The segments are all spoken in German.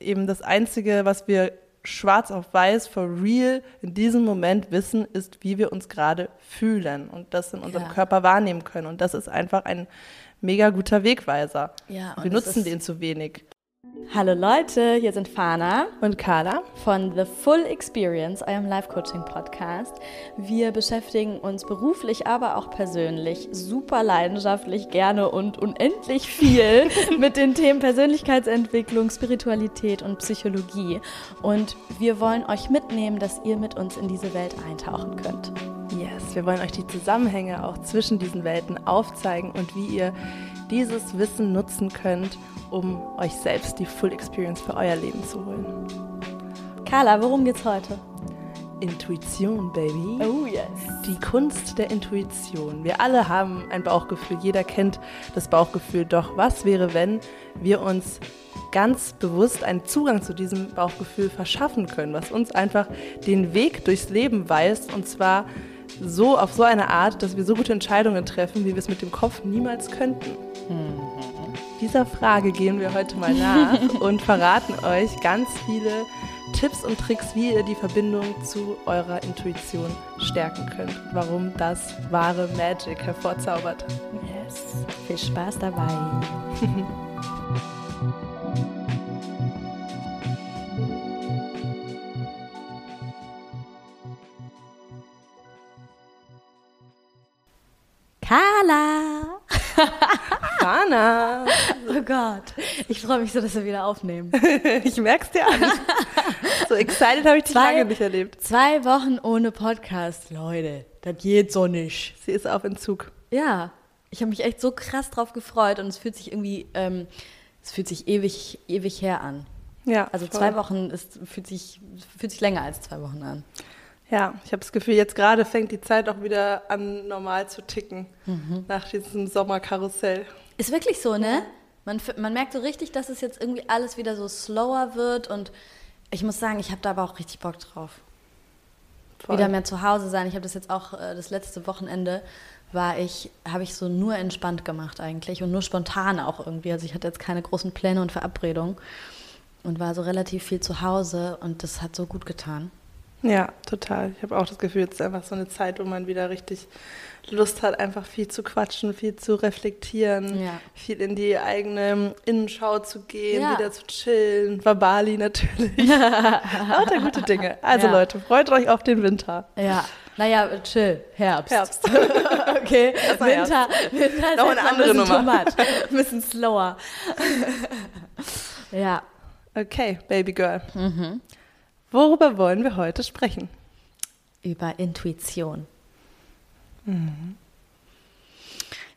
eben das Einzige, was wir schwarz auf weiß, for real, in diesem Moment wissen, ist, wie wir uns gerade fühlen und das in unserem Ja. Körper wahrnehmen können. Und das ist einfach ein mega guter Wegweiser. Ja, wir nutzen den zu wenig. Hallo Leute, hier sind Fana Und Carla? von The Full Experience, eurem Life-Coaching-Podcast. Wir beschäftigen uns beruflich, aber auch persönlich super leidenschaftlich, gerne und unendlich viel mit den Themen Persönlichkeitsentwicklung, Spiritualität und Psychologie. Und wir wollen euch mitnehmen, dass ihr mit uns in diese Welt eintauchen könnt. Yes, wir wollen euch die Zusammenhänge auch zwischen diesen Welten aufzeigen und wie ihr dieses Wissen nutzen könnt, um euch selbst die Full Experience für euer Leben zu holen. Carla, worum geht's heute? Intuition, Baby. Oh yes. Die Kunst der Intuition. Wir alle haben ein Bauchgefühl, jeder kennt das Bauchgefühl. Doch was wäre, wenn wir uns ganz bewusst einen Zugang zu diesem Bauchgefühl verschaffen können, was uns einfach den Weg durchs Leben weist und zwar so auf so eine Art, dass wir so gute Entscheidungen treffen, wie wir es mit dem Kopf niemals könnten. Dieser Frage gehen wir heute mal nach und verraten euch ganz viele Tipps und Tricks, wie ihr die Verbindung zu eurer Intuition stärken könnt. Warum das wahre Magic hervorzaubert. Yes. Viel Spaß dabei. Carla! Anna, Oh Gott, ich freue mich so, dass wir wieder aufnehmen. ich merk's dir an. So excited habe ich dich Zwei- lange nicht erlebt. Zwei Wochen ohne Podcast, Leute, das geht so nicht. Sie ist auf Entzug. Ja, ich habe mich echt so krass drauf gefreut und es fühlt sich irgendwie, ähm, es fühlt sich ewig, ewig her an. Ja, Also voll. zwei Wochen ist, fühlt, sich, fühlt sich länger als zwei Wochen an. Ja, ich habe das Gefühl, jetzt gerade fängt die Zeit auch wieder an, normal zu ticken. Mhm. Nach diesem Sommerkarussell. Ist wirklich so, ne? Man, man merkt so richtig, dass es jetzt irgendwie alles wieder so slower wird und ich muss sagen, ich habe da aber auch richtig Bock drauf. Voll. Wieder mehr zu Hause sein. Ich habe das jetzt auch äh, das letzte Wochenende war ich, habe ich so nur entspannt gemacht eigentlich und nur spontan auch irgendwie. Also ich hatte jetzt keine großen Pläne und Verabredungen und war so relativ viel zu Hause und das hat so gut getan. Ja, total. Ich habe auch das Gefühl, es ist einfach so eine Zeit, wo man wieder richtig Lust hat, einfach viel zu quatschen, viel zu reflektieren, Ja. viel in die eigene Innenschau zu gehen, Ja. wieder zu chillen. War Bali natürlich. Lauter gute Dinge. Also Ja. Leute, freut euch auf den Winter. Ja, naja, chill, Herbst. Herbst. okay, Winter, Winter ist Noch eine andere ein Nummer. Ein bisschen slower. ja, Okay, Baby Girl. Mhm. Worüber wollen wir heute sprechen? über Intuition. Mhm.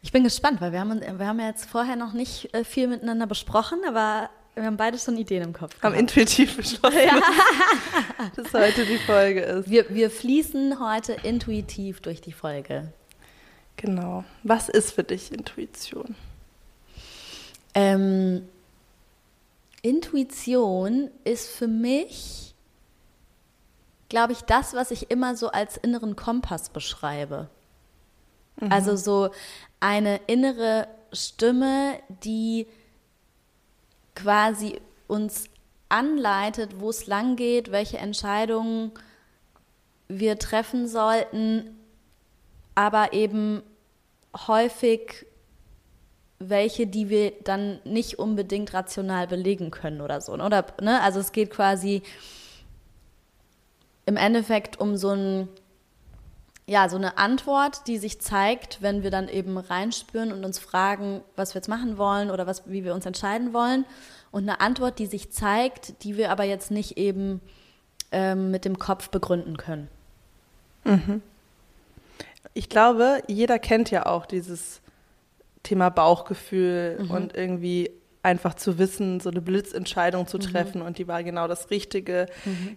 Ich bin gespannt, weil wir haben, wir haben ja jetzt vorher noch nicht äh, viel miteinander besprochen, aber wir haben beide schon Ideen im Kopf. Haben intuitiv beschlossen, dass heute die Folge ist. Wir, wir fließen heute intuitiv durch die Folge. Genau. Was ist für dich Intuition? Ähm, Intuition ist für mich, glaube ich, das, was ich immer so als inneren Kompass beschreibe. Also so eine innere Stimme, die quasi uns anleitet, wo es lang geht, welche Entscheidungen wir treffen sollten, aber eben häufig welche, die wir dann nicht unbedingt rational belegen können oder so. ne? Oder, ne? Also es geht quasi im Endeffekt um so ein, ja, so eine Antwort, die sich zeigt, wenn wir dann eben reinspüren und uns fragen, was wir jetzt machen wollen oder was, wie wir uns entscheiden wollen. Und eine Antwort, die sich zeigt, die wir aber jetzt nicht eben ähm, mit dem Kopf begründen können. Ich glaube, jeder kennt ja auch dieses Thema Bauchgefühl Mhm. und irgendwie einfach zu wissen, so eine Blitzentscheidung Mhm. zu treffen und die war genau das Richtige.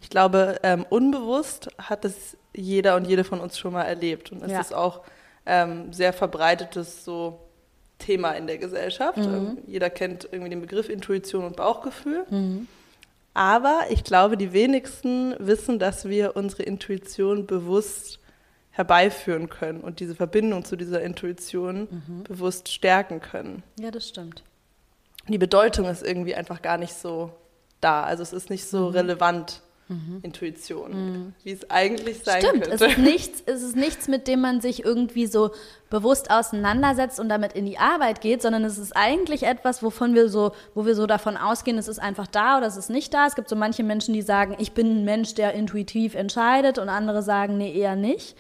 Ich glaube, ähm, unbewusst hat es jeder und jede von uns schon mal erlebt und es Ja. ist auch ähm, sehr verbreitetes so Thema in der Gesellschaft. Mhm. Ähm, jeder kennt irgendwie den Begriff Intuition und Bauchgefühl. Aber ich glaube, die wenigsten wissen, dass wir unsere Intuition bewusst herbeiführen können und diese Verbindung zu dieser Intuition bewusst stärken können. Ja, das stimmt. Die Bedeutung ist irgendwie einfach gar nicht so da. Also es ist nicht so relevant. Intuition, wie es eigentlich sein Stimmt, könnte. es ist, nichts, es ist nichts, mit dem man sich irgendwie so bewusst auseinandersetzt und damit in die Arbeit geht, sondern es ist eigentlich etwas, wovon wir so, wo wir so davon ausgehen, es ist einfach da oder es ist nicht da. Es gibt so manche Menschen, die sagen, ich bin ein Mensch, der intuitiv entscheidet und andere sagen, nee, eher nicht.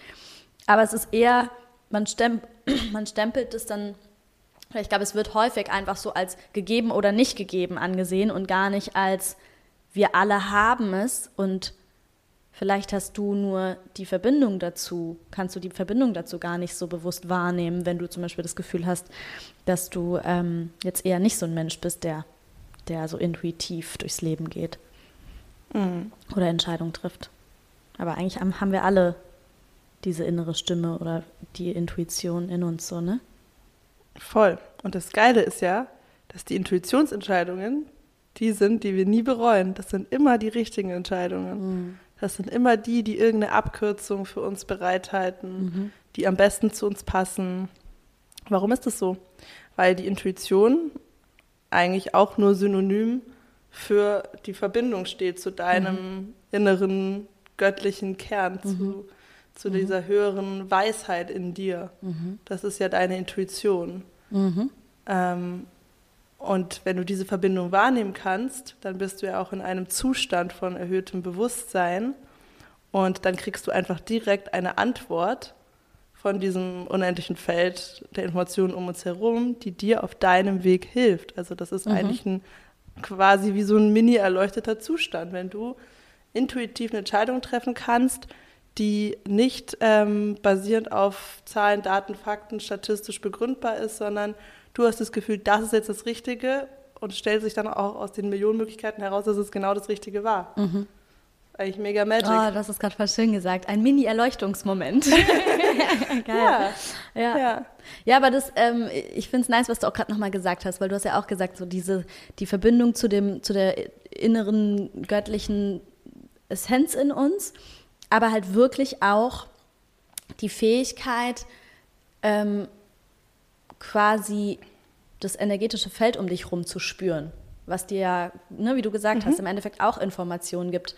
Aber es ist eher, man, stemp man stempelt es dann, ich glaube, es wird häufig einfach so als gegeben oder nicht gegeben angesehen und gar nicht als wir alle haben es und vielleicht hast du nur die Verbindung dazu, kannst du die Verbindung dazu gar nicht so bewusst wahrnehmen, wenn du zum Beispiel das Gefühl hast, dass du ähm, jetzt eher nicht so ein Mensch bist, der, der so intuitiv durchs Leben geht oder Entscheidungen trifft. Aber eigentlich haben haben wir alle diese innere Stimme oder die Intuition in uns so, ne? Voll. Und das Geile ist ja, dass die Intuitionsentscheidungen die sind, die wir nie bereuen. Das sind immer die richtigen Entscheidungen. Das sind immer die, die irgendeine Abkürzung für uns bereithalten, die am besten zu uns passen. Warum ist das so? Weil die Intuition eigentlich auch nur synonym für die Verbindung steht zu deinem inneren göttlichen Kern, zu, zu dieser höheren Weisheit in dir. Das ist ja deine Intuition. Ähm, und wenn du diese Verbindung wahrnehmen kannst, dann bist du ja auch in einem Zustand von erhöhtem Bewusstsein. Und dann kriegst du einfach direkt eine Antwort von diesem unendlichen Feld der Informationen um uns herum, die dir auf deinem Weg hilft. Also das ist eigentlich ein quasi wie so ein mini erleuchteter Zustand, wenn du intuitiv eine Entscheidung treffen kannst, die nicht ähm, basierend auf Zahlen, Daten, Fakten statistisch begründbar ist, sondern du hast das Gefühl, das ist jetzt das Richtige und stellt sich dann auch aus den Millionen Möglichkeiten heraus, dass es genau das Richtige war. Eigentlich mega magic. Oh, das ist gerade voll schön gesagt. Ein Mini-Erleuchtungsmoment. Ja. Ja. Ja. Ja, aber das, ähm, ich finde es nice, was du auch gerade nochmal gesagt hast, weil du hast ja auch gesagt, so diese, die Verbindung zu dem, zu der inneren göttlichen Essenz in uns, aber halt wirklich auch die Fähigkeit, ähm, quasi das energetische Feld um dich rum zu spüren, was dir ja, ne, wie du gesagt hast, im Endeffekt auch Informationen gibt,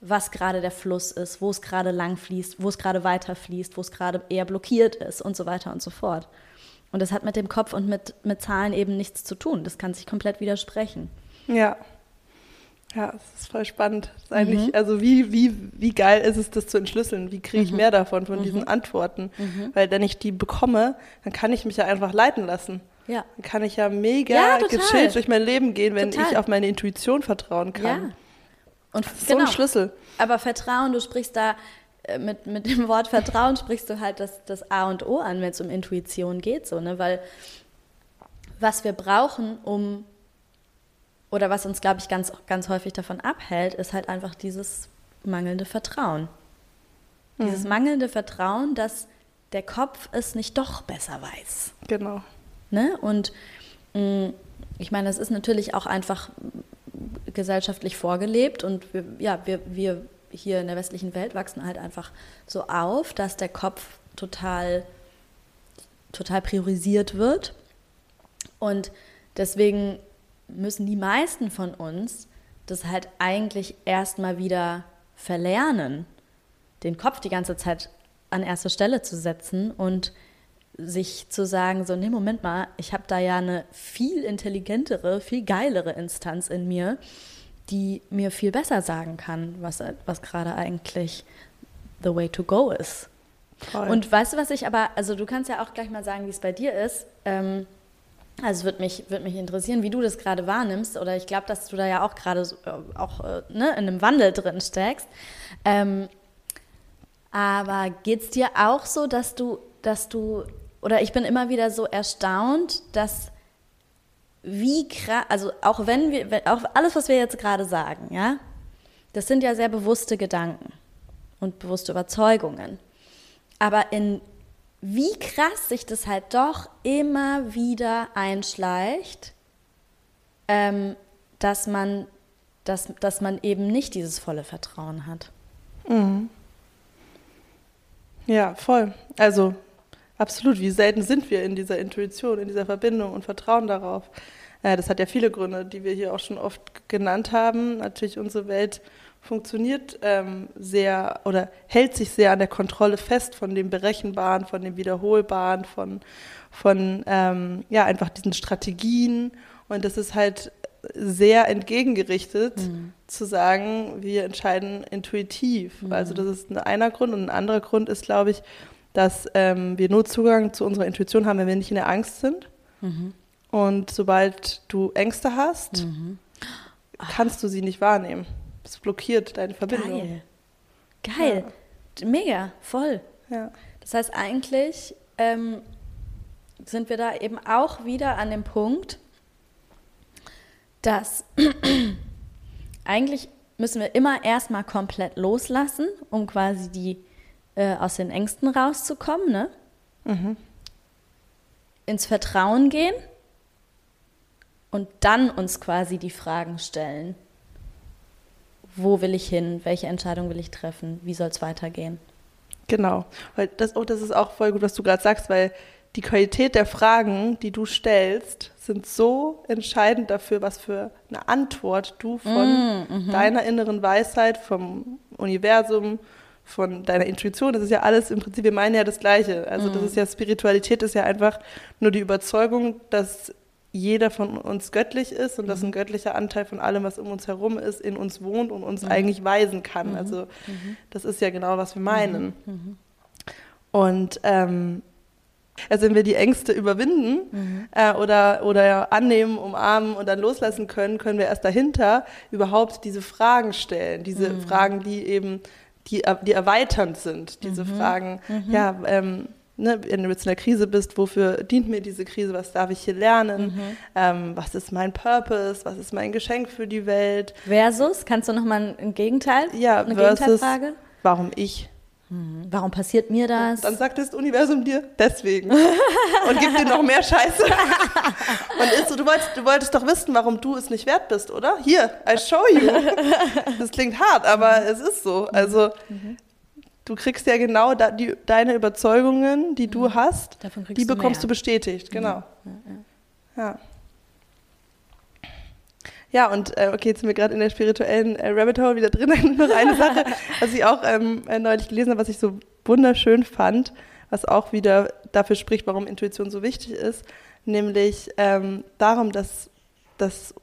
was gerade der Fluss ist, wo es gerade lang fließt, wo es gerade weiter fließt, wo es gerade eher blockiert ist und so weiter und so fort. Und das hat mit dem Kopf und mit, mit Zahlen eben nichts zu tun. Das kann sich komplett widersprechen. Ja. Ja, es ist voll spannend. Ist eigentlich, also wie, wie, wie geil ist es, das zu entschlüsseln? Wie kriege ich mehr davon, von diesen Antworten? Weil wenn ich die bekomme, dann kann ich mich ja einfach leiten lassen. Ja. Dann kann ich ja mega Ja, gechillt durch mein Leben gehen, wenn Total. ich auf meine Intuition vertrauen Ja. kann. Und Das ist so ein Schlüssel. Aber Vertrauen, du sprichst da äh, mit, mit dem Wort Vertrauen sprichst du halt das, das A und O an, wenn es um Intuition geht, so, ne? Weil was wir brauchen, um oder was uns, glaube ich, ganz, ganz häufig davon abhält, ist halt einfach dieses mangelnde Vertrauen. Dieses mangelnde Vertrauen, dass der Kopf es nicht doch besser weiß. Genau. Ne? Und mh, ich meine, das ist natürlich auch einfach gesellschaftlich vorgelebt und wir, ja, wir, wir hier in der westlichen Welt wachsen halt einfach so auf, dass der Kopf total, total priorisiert wird. Und deswegen müssen die meisten von uns das halt eigentlich erstmal wieder verlernen, den Kopf die ganze Zeit an erste Stelle zu setzen und sich zu sagen, so, nee, Moment mal, ich habe da ja eine viel intelligentere, viel geilere Instanz in mir, die mir viel besser sagen kann, was, was gerade eigentlich the way to go ist. Voll. Und weißt du, was ich aber, also du kannst ja auch gleich mal sagen, wie es bei dir ist. Ähm, also würde mich, würd mich interessieren, wie du das gerade wahrnimmst. Oder ich glaube, dass du da ja auch gerade so, äh, auch äh, ne, in einem Wandel drin steckst. Ähm, aber geht es dir auch so, dass du, dass du, oder ich bin immer wieder so erstaunt, dass wie krass, also auch wenn wir, wenn, auch alles, was wir jetzt gerade sagen, ja, das sind ja sehr bewusste Gedanken und bewusste Überzeugungen. Aber in wie krass sich das halt doch immer wieder einschleicht, ähm, dass, man, dass, dass man eben nicht dieses volle Vertrauen hat. Ja, voll. Also absolut. Wie selten sind wir in dieser Intuition, in dieser Verbindung und vertrauen darauf. Äh, das hat ja viele Gründe, die wir hier auch schon oft genannt haben. Natürlich unsere Welt funktioniert ähm, sehr oder hält sich sehr an der Kontrolle fest von dem Berechenbaren, von dem Wiederholbaren, von, von ähm, ja, einfach diesen Strategien. Und das ist halt sehr entgegengerichtet, mhm. zu sagen, wir entscheiden intuitiv. Mhm. Also das ist ein einer Grund. Und ein anderer Grund ist, glaube ich, dass ähm, wir nur Zugang zu unserer Intuition haben, wenn wir nicht in der Angst sind. Mhm. Und sobald du Ängste hast, mhm. kannst du sie nicht wahrnehmen. Es blockiert deine Verbindung. Geil. Geil. Ja. Mega, voll. Ja. Das heißt, eigentlich ähm, sind wir da eben auch wieder an dem Punkt, dass eigentlich müssen wir immer erstmal komplett loslassen, um quasi die äh, aus den Ängsten rauszukommen, ne? Mhm. Ins Vertrauen gehen und dann uns quasi die Fragen stellen. Wo will ich hin? Welche Entscheidung will ich treffen? Wie soll es weitergehen? Genau. Das, oh, das ist auch voll gut, was du gerade sagst, weil die Qualität der Fragen, die du stellst, sind so entscheidend dafür, was für eine Antwort du von mm, mm deiner inneren Weisheit, vom Universum, von deiner Intuition, das ist ja alles im Prinzip, wir meinen ja das Gleiche. Also mm. das ist ja Spiritualität, ist ja einfach nur die Überzeugung, dass jeder von uns göttlich ist und dass ein mhm. göttlicher Anteil von allem, was um uns herum ist, in uns wohnt und uns mhm. eigentlich weisen kann. Mhm. Also mhm. das ist ja genau, was wir meinen. Mhm. mhm. Und ähm, also wenn wir die Ängste überwinden mhm. äh, oder, oder annehmen, umarmen und dann loslassen können, können wir erst dahinter überhaupt diese Fragen stellen. Diese mhm. Fragen, die eben, die, die erweiternd sind. Diese mhm. Fragen, ja, ähm, ne, wenn du jetzt in der Krise bist, wofür dient mir diese Krise, was darf ich hier lernen, mhm. ähm, was ist mein Purpose, was ist mein Geschenk für die Welt. Versus, kannst du nochmal ein Gegenteil, ja, eine versus, Gegenteilfrage? Warum ich? Mhm. Warum passiert mir das? Dann sagt das Universum dir deswegen und gibt dir noch mehr Scheiße. und ist du wolltest, du wolltest doch wissen, warum du es nicht wert bist, oder? Hier, I show you. Das klingt hart, aber es ist so. Also mhm du kriegst ja genau da, die, deine Überzeugungen, die du mhm. hast, die bekommst du, du, bestätigt, genau. Ja. ja. ja. Ja, und äh, okay, jetzt sind wir gerade in der spirituellen äh, Rabbit Hole wieder drin. Noch eine Sache, was ich auch ähm, äh, neulich gelesen habe, was ich so wunderschön fand, was auch wieder dafür spricht, warum Intuition so wichtig ist, nämlich ähm, darum, dass, dass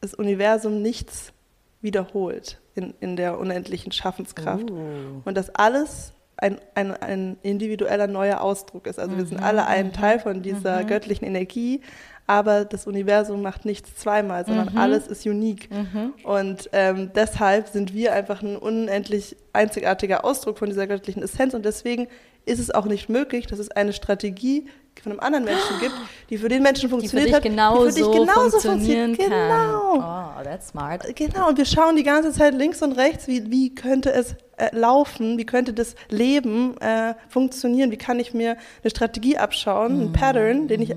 das Universum nichts wiederholt in, in der unendlichen Schaffenskraft. Oh. Und dass alles ein, ein, ein individueller neuer Ausdruck ist. Also mhm. wir sind mhm. alle ein Teil von dieser mhm. göttlichen Energie, aber das Universum macht nichts zweimal, sondern mhm. alles ist unique. Mhm. Und ähm, deshalb sind wir einfach ein unendlich einzigartiger Ausdruck von dieser göttlichen Essenz und deswegen ist es auch nicht möglich, dass es eine Strategie von einem anderen Menschen gibt, die für den Menschen funktioniert die für dich hat, die für dich genauso funktionieren funktioniert. Kann. Genau. Oh, that's smart. Genau, und wir schauen die ganze Zeit links und rechts, wie, wie könnte es äh, laufen, wie könnte das Leben äh, funktionieren, wie kann ich mir eine Strategie abschauen, mhm. ein Pattern, den ich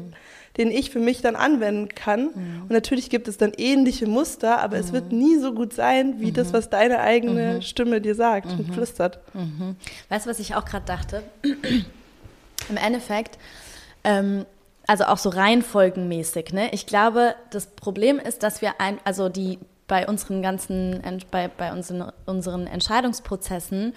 den ich für mich dann anwenden kann. Mhm. Und natürlich gibt es dann ähnliche Muster, aber mhm. es wird nie so gut sein, wie mhm. das, was deine eigene mhm. Stimme dir sagt und mhm. flüstert. Mhm. Weißt du, was ich auch gerade dachte? Im Endeffekt ähm, also auch so reihenfolgenmäßig. Ne? Ich glaube, das Problem ist, dass wir ein, also die bei unseren ganzen, bei, bei unseren, unseren Entscheidungsprozessen,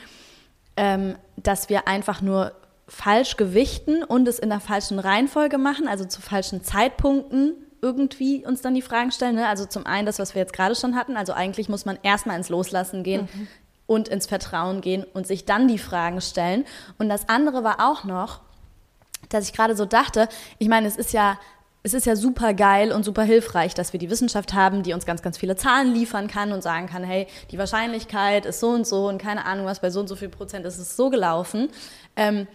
ähm, dass wir einfach nur falsch gewichten und es in der falschen Reihenfolge machen, also zu falschen Zeitpunkten irgendwie uns dann die Fragen stellen. Ne? Also zum einen das, was wir jetzt gerade schon hatten, also eigentlich muss man erstmal ins Loslassen gehen mhm. und ins Vertrauen gehen und sich dann die Fragen stellen. Und das andere war auch noch, dass ich gerade so dachte, ich meine, es ist ja es ist ja super geil und super hilfreich, dass wir die Wissenschaft haben, die uns ganz, ganz viele Zahlen liefern kann und sagen kann, hey, die Wahrscheinlichkeit ist so und so und keine Ahnung was, bei so und so viel Prozent ist es so gelaufen. Ähm,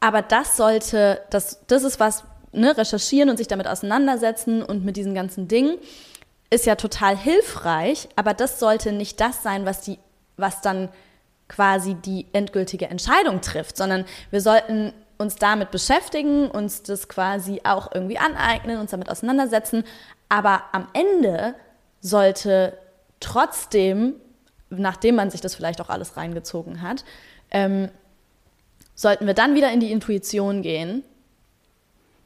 aber das sollte, das, das ist was, ne, recherchieren und sich damit auseinandersetzen und mit diesen ganzen Dingen ist ja total hilfreich, aber das sollte nicht das sein, was die, was dann quasi die endgültige Entscheidung trifft, sondern wir sollten uns damit beschäftigen, uns das quasi auch irgendwie aneignen, uns damit auseinandersetzen. Aber am Ende sollte trotzdem, nachdem man sich das vielleicht auch alles reingezogen hat, ähm, sollten wir dann wieder in die Intuition gehen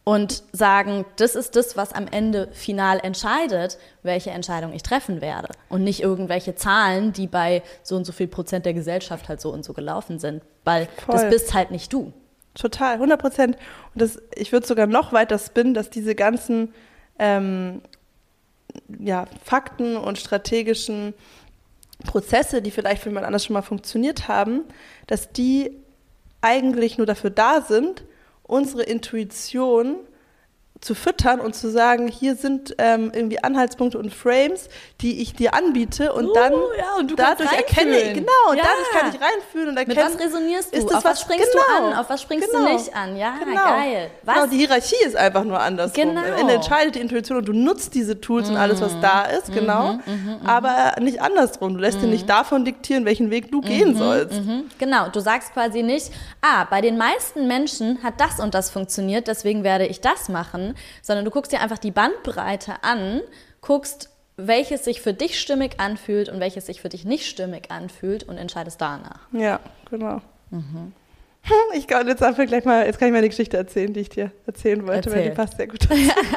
und sagen, das ist das, was am Ende final entscheidet, welche Entscheidung ich treffen werde. Und nicht irgendwelche Zahlen, die bei so und so viel Prozent der Gesellschaft halt so und so gelaufen sind. Weil Voll. das bist halt nicht du. Total, 100 Prozent. Und das, ich würde sogar noch weiter spinnen, dass diese ganzen ähm, ja, Fakten und strategischen Prozesse, die vielleicht für jemand anders schon mal funktioniert haben, dass die eigentlich nur dafür da sind, unsere Intuition zu füttern und zu sagen, hier sind ähm, irgendwie Anhaltspunkte und Frames, die ich dir anbiete und uh, dann ja, und dadurch erkenne ich, genau, und ja. dadurch kann ich reinfühlen und erkennen. Mit was resonierst du? Auf was, springst genau, du an? Auf was springst genau, du nicht an? Ja, genau. geil. Was? Genau, die Hierarchie ist einfach nur anders. Genau. Am Ende entscheidet die Intuition und du nutzt diese Tools mhm. und alles, was da ist, mhm. genau, mhm, mhm, mhm. aber nicht andersrum. Du lässt dir nicht davon diktieren, welchen Weg du gehen sollst. Genau, du sagst quasi nicht, ah, bei den meisten Menschen hat das und das funktioniert, deswegen werde ich das machen sondern du guckst dir einfach die Bandbreite an, guckst, welches sich für dich stimmig anfühlt und welches sich für dich nicht stimmig anfühlt und entscheidest danach. Ja, genau. Mhm. Ich kann jetzt einfach gleich mal, jetzt kann ich mal eine Geschichte erzählen, die ich dir erzählen wollte, Erzähl. weil die passt sehr gut.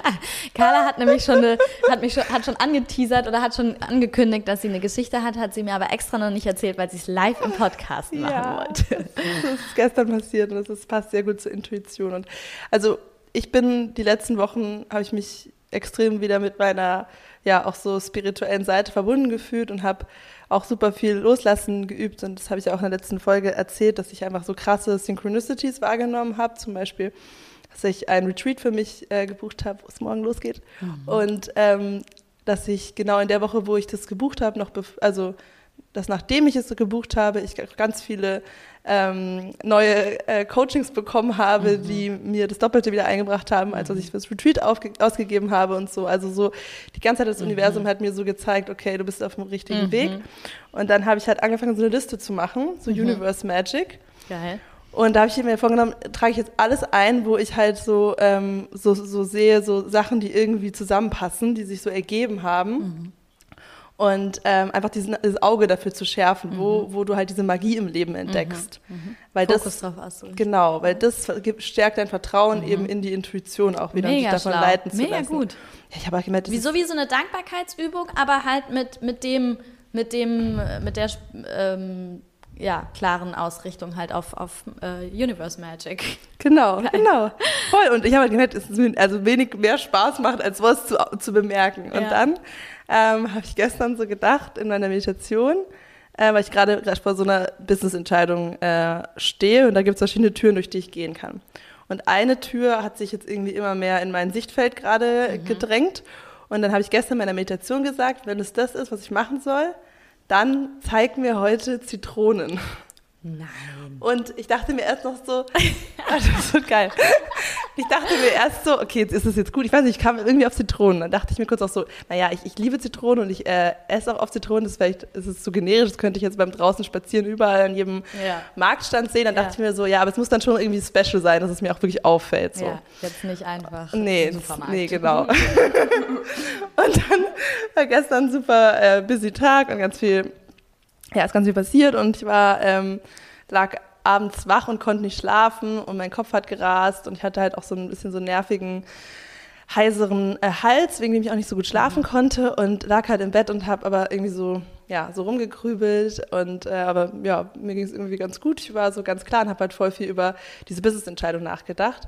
Carla hat nämlich schon, eine, hat mich schon, hat schon angeteasert oder hat schon angekündigt, dass sie eine Geschichte hat, hat sie mir aber extra noch nicht erzählt, weil sie es live im Podcast machen ja, wollte. Das ist gestern passiert und das passt sehr gut zur Intuition. Und also ich bin die letzten Wochen, habe ich mich extrem wieder mit meiner, ja, auch so spirituellen Seite verbunden gefühlt und habe auch super viel Loslassen geübt. Und das habe ich auch in der letzten Folge erzählt, dass ich einfach so krasse Synchronicities wahrgenommen habe. Zum Beispiel, dass ich ein Retreat für mich äh, gebucht habe, wo es morgen losgeht. Mhm. Und ähm, dass ich genau in der Woche, wo ich das gebucht habe, noch, also dass nachdem ich es gebucht habe, ich ganz viele ähm, neue äh, Coachings bekommen habe, mhm. die mir das Doppelte wieder eingebracht haben, als was ich fürs Retreat ausgegeben habe und so. Also so die ganze Zeit das mhm. Universum hat mir so gezeigt, okay, du bist auf dem richtigen mhm. Weg. Und dann habe ich halt angefangen, so eine Liste zu machen, so mhm. Universe Magic. Geil. Und da habe ich mir vorgenommen, trage ich jetzt alles ein, wo ich halt so, ähm, so, so sehe, so Sachen, die irgendwie zusammenpassen, die sich so ergeben haben. Und ähm, einfach diesen, dieses Auge dafür zu schärfen, mhm. wo, wo du halt diese Magie im Leben entdeckst. Mhm. Mhm. Weil Fokus das, drauf hast Genau, weil das stärkt dein Vertrauen mhm. eben in die Intuition auch wieder Mega und dich davon schlau. leiten zu Mega lassen. gut. Ja, ich habe auch gemerkt, Wieso wie so eine Dankbarkeitsübung, aber halt mit, mit dem, mit dem, mit der ähm, ja, klaren Ausrichtung halt auf, auf uh, Universe Magic. Genau, Geil. genau. Voll. Und ich habe halt gemerkt, dass es also wenig mehr Spaß macht, als was zu, zu bemerken. Und ja. dann ähm, habe ich gestern so gedacht in meiner Meditation, äh, weil ich gerade vor so einer Business-Entscheidung äh, stehe und da gibt es verschiedene Türen, durch die ich gehen kann. Und eine Tür hat sich jetzt irgendwie immer mehr in mein Sichtfeld gerade mhm. gedrängt. Und dann habe ich gestern in meiner Meditation gesagt, wenn es das ist, was ich machen soll, dann zeig mir heute Zitronen. Nein. Und ich dachte mir erst noch so, das ist so geil. Ich dachte mir erst so, okay, jetzt ist es jetzt gut. Ich weiß nicht, ich kam irgendwie auf Zitronen. Dann dachte ich mir kurz auch so, naja, ich, ich liebe Zitronen und ich äh, esse auch auf Zitronen. Das ist vielleicht ist es zu generisch, das könnte ich jetzt beim draußen spazieren überall an jedem ja. Marktstand sehen. Dann ja. dachte ich mir so, ja, aber es muss dann schon irgendwie special sein, dass es mir auch wirklich auffällt. So. Ja, jetzt nicht einfach. Nee, nee, genau. und dann war gestern ein super äh, busy Tag und ganz viel ja, ist ganz viel passiert und ich war, ähm, lag abends wach und konnte nicht schlafen und mein Kopf hat gerast und ich hatte halt auch so ein bisschen so einen nervigen, heiseren äh, Hals, wegen dem ich auch nicht so gut schlafen mhm. konnte und lag halt im Bett und habe aber irgendwie so, ja, so rumgegrübelt und äh, aber ja, mir ging es irgendwie ganz gut. Ich war so ganz klar und habe halt voll viel über diese Business-Entscheidung nachgedacht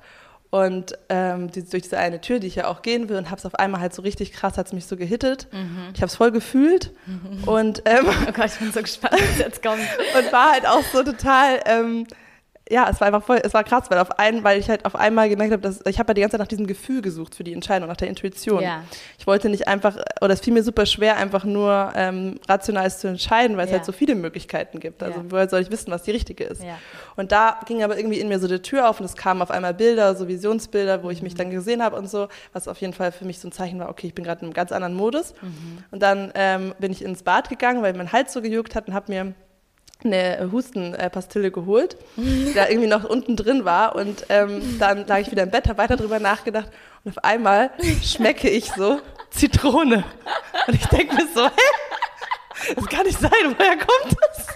und ähm, die, durch diese eine Tür, die ich ja auch gehen will, und habe es auf einmal halt so richtig krass, hat es mich so gehittet. Mhm. Ich habe es voll gefühlt. Mhm. Und, ähm, oh Gott, ich bin so gespannt, was jetzt kommt. und war halt auch so total ähm, ja, es war einfach voll, es war krass, weil auf einen, weil ich halt auf einmal gemerkt habe, dass ich habe ja die ganze Zeit nach diesem Gefühl gesucht für die Entscheidung, nach der Intuition. Ja. Ich wollte nicht einfach, oder es fiel mir super schwer, einfach nur ähm, rational zu entscheiden, weil es ja. halt so viele Möglichkeiten gibt. Also ja. woher soll ich wissen, was die richtige ist? Und da ging aber irgendwie in mir so die Tür auf und es kamen auf einmal Bilder, so Visionsbilder, wo ich mich mhm. dann gesehen habe und so, was auf jeden Fall für mich so ein Zeichen war, okay, ich bin gerade in einem ganz anderen Modus. Mhm. Und dann ähm, bin ich ins Bad gegangen, weil mein Hals so gejuckt hat und habe mir eine Hustenpastille geholt, die da irgendwie noch unten drin war. Und ähm, dann lag ich wieder im Bett, habe weiter drüber nachgedacht und auf einmal schmecke ich so Zitrone. Und ich denke mir so, hä? Das kann nicht sein, woher kommt das?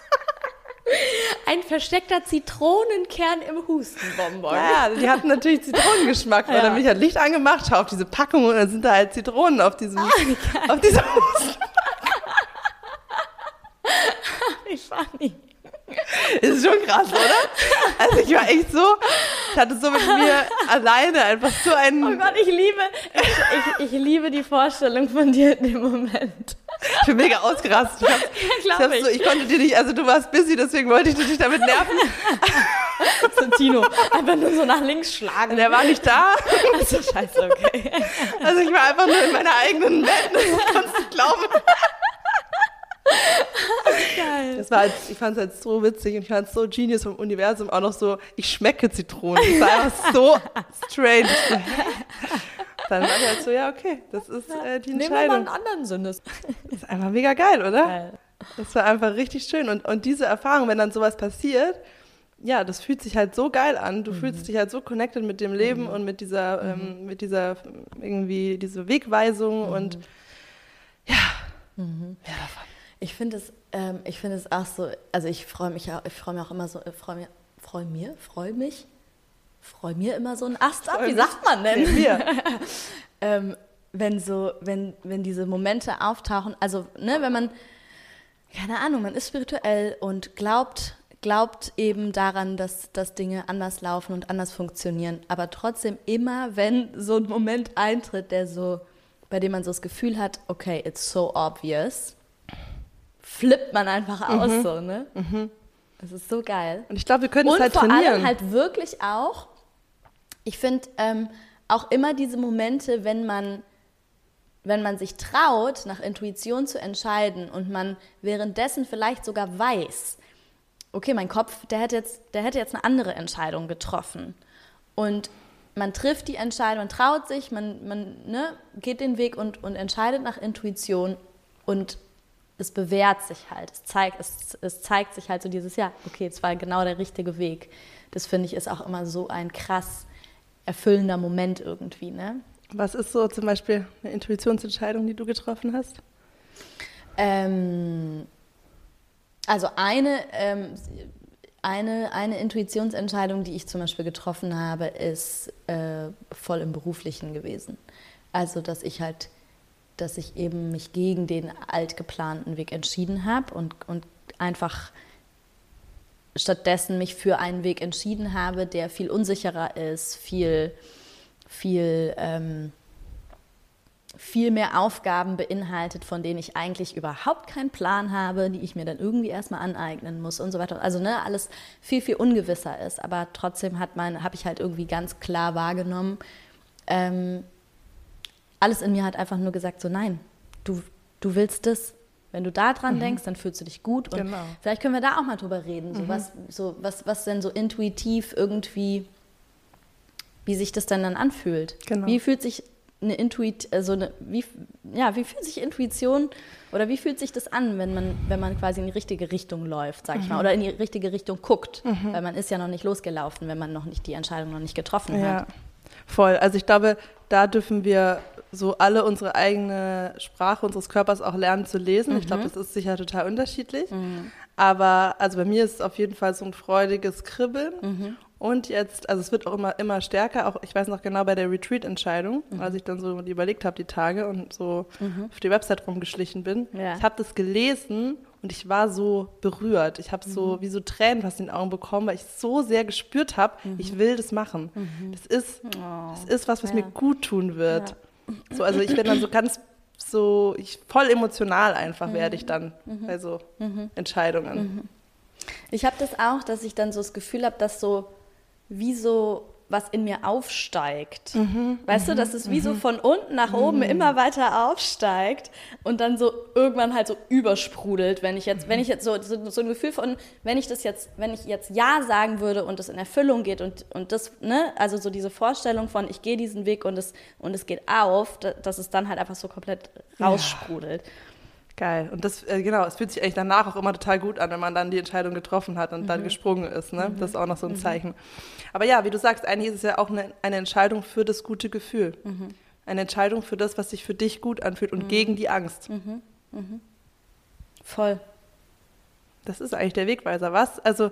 Ein versteckter Zitronenkern im Hustenbonbon. Ja, die hatten natürlich Zitronengeschmack, weil Ja. dann bin ich halt Licht angemacht, schau auf diese Packung und dann sind da halt Zitronen auf diesem, auf diesem Husten. Wie funny. Ist schon krass, oder? Also ich war echt so, ich hatte so mit mir alleine einfach so einen, Oh Gott, ich liebe, ich, ich, ich liebe die Vorstellung von dir in dem Moment. ich bin mega ausgerastet. Ich, hab, ich, ich. so, ich konnte dir nicht, also du warst busy, deswegen wollte ich dich damit nerven. So Tino, einfach nur so nach links schlagen. Und er war nicht da. Also scheiße, okay. Also ich war einfach nur in meiner eigenen Welt. Das kannst du glauben. Geil. Das war halt, ich fand es halt so witzig und ich fand es so genius vom Universum auch noch so, ich schmecke Zitronen. Das war einfach so strange. Dann war ich halt so, ja, okay, das ist äh, die Nehmen wir mal einen Entscheidung. anderen Sinnes. Das ist einfach mega geil, oder? Geil. Das war einfach richtig schön. Und, und diese Erfahrung, wenn dann sowas passiert, ja, das fühlt sich halt so geil an. Du fühlst dich halt so connected mit dem Leben und mit dieser, ähm, mit dieser irgendwie, diese Wegweisung und ja. ja davon. Ich finde es, ähm, ich finde es auch so, also ich freue mich auch, ich freue mich auch immer so, äh, freue mir, freue mir, freue mich, freue mir immer so ein Ast ab. Wie sagt man denn? Mir. ähm, wenn so, wenn, wenn diese Momente auftauchen, also ne, wenn man, keine Ahnung, man ist spirituell und glaubt, glaubt eben daran, dass, dass Dinge anders laufen und anders funktionieren, aber trotzdem immer, wenn so ein Moment eintritt, der so, bei dem man so das Gefühl hat, okay, it's so obvious, flippt man einfach aus so, ne? Das ist so geil. Und ich glaube, wir können es Und halt vor trainieren. allem halt wirklich auch, ich finde ähm, auch immer diese Momente, wenn man, wenn man sich traut, nach Intuition zu entscheiden und man währenddessen vielleicht sogar weiß, okay, mein Kopf, der hätte jetzt, der hätte jetzt eine andere Entscheidung getroffen. Und man trifft die Entscheidung, man traut sich, man, man ne, geht den Weg und, und entscheidet nach Intuition und es bewährt sich halt. Es zeigt, es, es zeigt sich halt so dieses, ja, okay, es war genau der richtige Weg. Das finde ich ist auch immer so ein krass erfüllender Moment irgendwie, ne? Was ist so zum Beispiel eine Intuitionsentscheidung, die du getroffen hast? Ähm, also eine, ähm, eine, eine Intuitionsentscheidung, die ich zum Beispiel getroffen habe, ist äh, voll im Beruflichen gewesen. Also, dass ich halt, dass ich eben mich gegen den altgeplanten Weg entschieden habe und, und einfach stattdessen mich für einen Weg entschieden habe, der viel unsicherer ist, viel, viel, ähm, viel mehr Aufgaben beinhaltet, von denen ich eigentlich überhaupt keinen Plan habe, die ich mir dann irgendwie erstmal aneignen muss und so weiter. Also ne, alles viel, viel ungewisser ist. Aber trotzdem hat man, habe ich halt irgendwie ganz klar wahrgenommen, ähm, alles in mir hat einfach nur gesagt, so nein, du, du willst das. Wenn du da dran denkst, dann fühlst du dich gut. Und Genau. vielleicht können wir da auch mal drüber reden. So was, so was, was denn so intuitiv irgendwie, wie sich das denn dann anfühlt. Genau. Wie fühlt sich eine Intuit, also eine, wie, ja, wie fühlt sich Intuition oder wie fühlt sich das an, wenn man, wenn man quasi in die richtige Richtung läuft, sag ich mal, oder in die richtige Richtung guckt, weil man ist ja noch nicht losgelaufen, wenn man noch nicht die Entscheidung noch nicht getroffen Ja, hat. voll. Also ich glaube, da dürfen wir so alle unsere eigene Sprache unseres Körpers auch lernen zu lesen. Ich glaube, das ist sicher total unterschiedlich. Aber also bei mir ist es auf jeden Fall so ein freudiges Kribbeln. Und jetzt, also es wird auch immer, immer stärker, auch ich weiß noch genau bei der Retreat-Entscheidung, als ich dann so überlegt habe die Tage und so auf die Website rumgeschlichen bin. Ja. Ich habe das gelesen und ich war so berührt. Ich habe so wie so Tränen fast in den Augen bekommen, weil ich so sehr gespürt habe, ich will das machen. Das ist, das ist was, was Ja. mir gut tun wird. So, also ich bin dann so ganz so, ich voll emotional einfach werde ich dann bei so Entscheidungen. Ich habe das auch, dass ich dann so das Gefühl habe, dass so wie so was in mir aufsteigt. weißt du, dass es wie so von unten nach oben immer weiter aufsteigt und dann so irgendwann halt so übersprudelt, wenn ich jetzt, wenn ich jetzt so, so, so ein Gefühl von, wenn ich das jetzt, wenn ich jetzt Ja sagen würde und es in Erfüllung geht und, und das, ne, also so diese Vorstellung von, ich gehe diesen Weg und es, und es geht auf, da- dass es dann halt einfach so komplett raussprudelt. Geil. Und das, äh, genau, es fühlt sich eigentlich danach auch immer total gut an, wenn man dann die Entscheidung getroffen hat und dann gesprungen ist. Ne? Das ist auch noch so ein Zeichen. Aber ja, wie du sagst, eigentlich ist es ja auch eine, eine Entscheidung für das gute Gefühl. Eine Entscheidung für das, was sich für dich gut anfühlt und gegen die Angst. Voll. Das ist eigentlich der Wegweiser. Was? Also,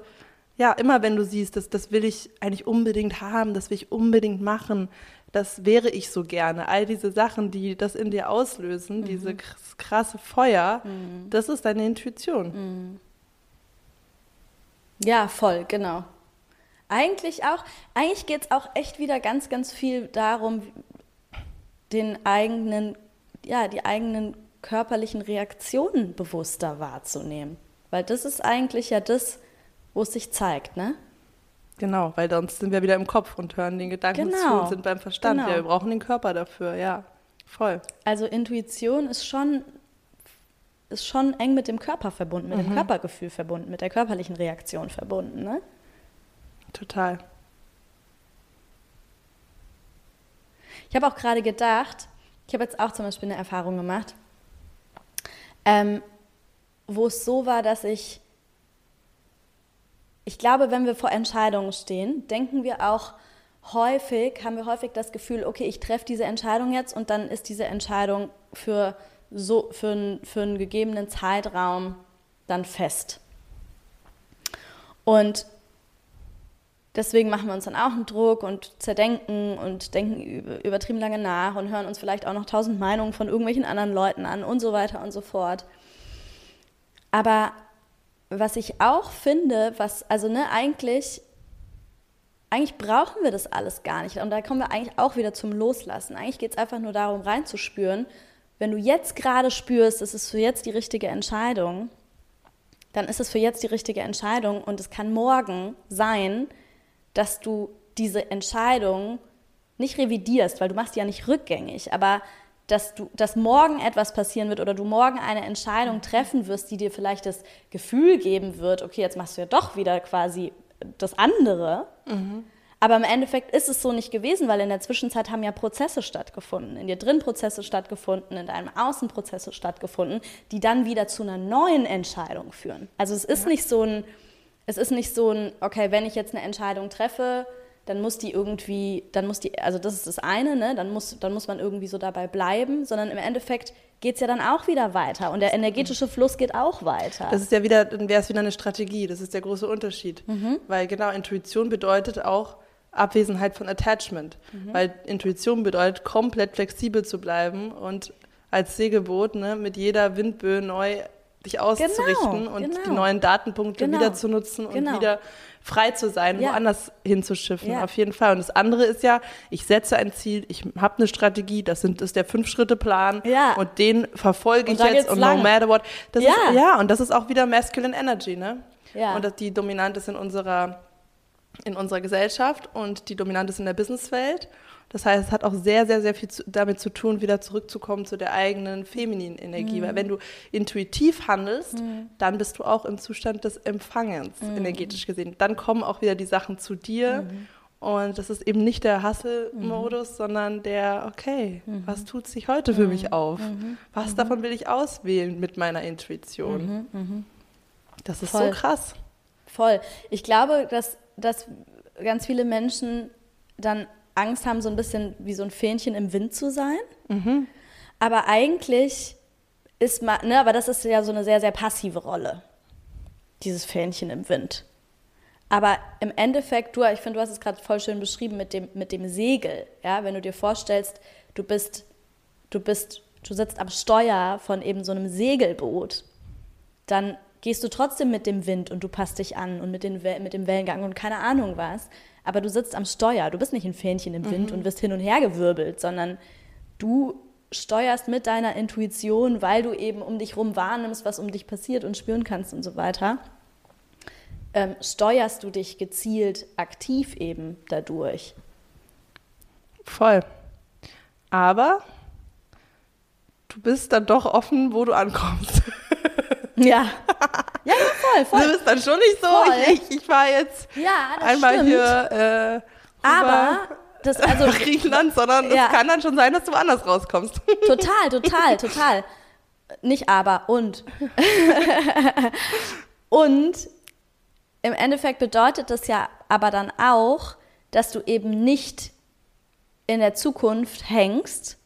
ja, immer wenn du siehst, das, das will ich eigentlich unbedingt haben, das will ich unbedingt machen, das wäre ich so gerne. All diese Sachen, die das in dir auslösen, mhm. diese krasse Feuer, mhm. das ist deine Intuition. Mhm. Ja, voll, genau. Eigentlich auch, eigentlich geht es auch echt wieder ganz, ganz viel darum, den eigenen, ja, die eigenen körperlichen Reaktionen bewusster wahrzunehmen. Weil das ist eigentlich ja das, wo es sich zeigt, ne? Genau, weil sonst sind wir wieder im Kopf und hören den Gedanken genau. zu und sind beim Verstand. Genau. Ja, wir brauchen den Körper dafür, ja. Voll. Also Intuition ist schon, ist schon eng mit dem Körper verbunden, mit mhm. dem Körpergefühl verbunden, mit der körperlichen Reaktion verbunden, ne? Total. Ich habe auch gerade gedacht, ich habe jetzt auch zum Beispiel eine Erfahrung gemacht, ähm, wo es so war, dass ich, ich glaube, wenn wir vor Entscheidungen stehen, denken wir auch häufig, haben wir häufig das Gefühl, okay, ich treffe diese Entscheidung jetzt und dann ist diese Entscheidung für, so, für, einen, für einen gegebenen Zeitraum dann fest. Und deswegen machen wir uns dann auch einen Druck und zerdenken und denken übertrieben lange nach und hören uns vielleicht auch noch tausend Meinungen von irgendwelchen anderen Leuten an und so weiter und so fort. Aber was ich auch finde, was, also ne, eigentlich, eigentlich brauchen wir das alles gar nicht. Und da kommen wir eigentlich auch wieder zum Loslassen. Eigentlich geht es einfach nur darum, reinzuspüren. Wenn du jetzt gerade spürst, es ist für jetzt die richtige Entscheidung, dann ist es für jetzt die richtige Entscheidung und es kann morgen sein, dass du diese Entscheidung nicht revidierst, weil du machst die ja nicht rückgängig, aber dass du, dass morgen etwas passieren wird oder du morgen eine Entscheidung treffen wirst, die dir vielleicht das Gefühl geben wird, okay, jetzt machst du ja doch wieder quasi das andere. Mhm. Aber im Endeffekt ist es so nicht gewesen, weil in der Zwischenzeit haben ja Prozesse stattgefunden, in dir drin Prozesse stattgefunden, in deinem Außen Prozesse stattgefunden, die dann wieder zu einer neuen Entscheidung führen. Also es ist ja. nicht so ein, es ist nicht so ein, okay, wenn ich jetzt eine Entscheidung treffe, dann muss die irgendwie, dann muss die, also das ist das eine, ne? dann, muss, dann muss man irgendwie so dabei bleiben, sondern im Endeffekt geht es ja dann auch wieder weiter und der energetische Fluss geht auch weiter. Das ist ja wieder, dann wäre es wieder eine Strategie, das ist der große Unterschied. Mhm. Weil genau, Intuition bedeutet auch Abwesenheit von Attachment, mhm. weil Intuition bedeutet, komplett flexibel zu bleiben und als Segelboot ne, mit jeder Windböe neu dich auszurichten genau, und genau. die neuen Datenpunkte genau. wieder zu nutzen und genau. wieder frei zu sein, ja. woanders hinzuschiffen, ja. auf jeden Fall. Und das andere ist ja, ich setze ein Ziel, ich habe eine Strategie, das sind, ist der Fünf-Schritte-Plan ja. und den verfolge ich jetzt und lang. no matter what. Das ja. Ist, ja, und das ist auch wieder Masculine Energy, ne? Ja. Und das, die dominant ist in unserer, in unserer Gesellschaft und die dominant ist in der Businesswelt. Das heißt, es hat auch sehr, sehr, sehr viel zu, damit zu tun, wieder zurückzukommen zu der eigenen femininen Energie. Mhm. Weil wenn du intuitiv handelst, mhm. dann bist du auch im Zustand des Empfangens, mhm. energetisch gesehen. Dann kommen auch wieder die Sachen zu dir. Mhm. Und das ist eben nicht der Hustle-Modus, mhm. sondern der, okay, mhm. was tut sich heute für mich auf? Was davon will ich auswählen mit meiner Intuition? Das ist Voll. so krass. Voll. Ich glaube, dass, dass ganz viele Menschen dann Angst haben, so ein bisschen wie so ein Fähnchen im Wind zu sein. Mhm. Aber eigentlich ist man, ne, aber das ist ja so eine sehr, sehr passive Rolle, dieses Fähnchen im Wind. Aber im Endeffekt, du, ich finde, du hast es gerade voll schön beschrieben mit dem, mit dem Segel. Ja, wenn du dir vorstellst, du bist, du bist, du sitzt am Steuer von eben so einem Segelboot, dann gehst du trotzdem mit dem Wind und du passt dich an und mit, den, mit dem Wellengang und keine Ahnung was aber du sitzt am Steuer. Du bist nicht ein Fähnchen im Wind mhm. und wirst hin und her gewirbelt, sondern du steuerst mit deiner Intuition, weil du eben um dich rum wahrnimmst, was um dich passiert und spüren kannst und so weiter. Ähm, steuerst du dich gezielt aktiv eben dadurch. Voll. Aber du bist dann doch offen, wo du ankommst. Ja. Ja, ja, voll, voll. Du bist dann schon nicht so, voll. ich, ich, ich fahre jetzt ja, einmal stimmt. hier äh, Aber das also nach Griechenland, sondern ja. es kann dann schon sein, dass du woanders rauskommst. Total, total, total. Nicht aber, und. und im Endeffekt bedeutet das ja aber dann auch, dass du eben nicht in der Zukunft hängst,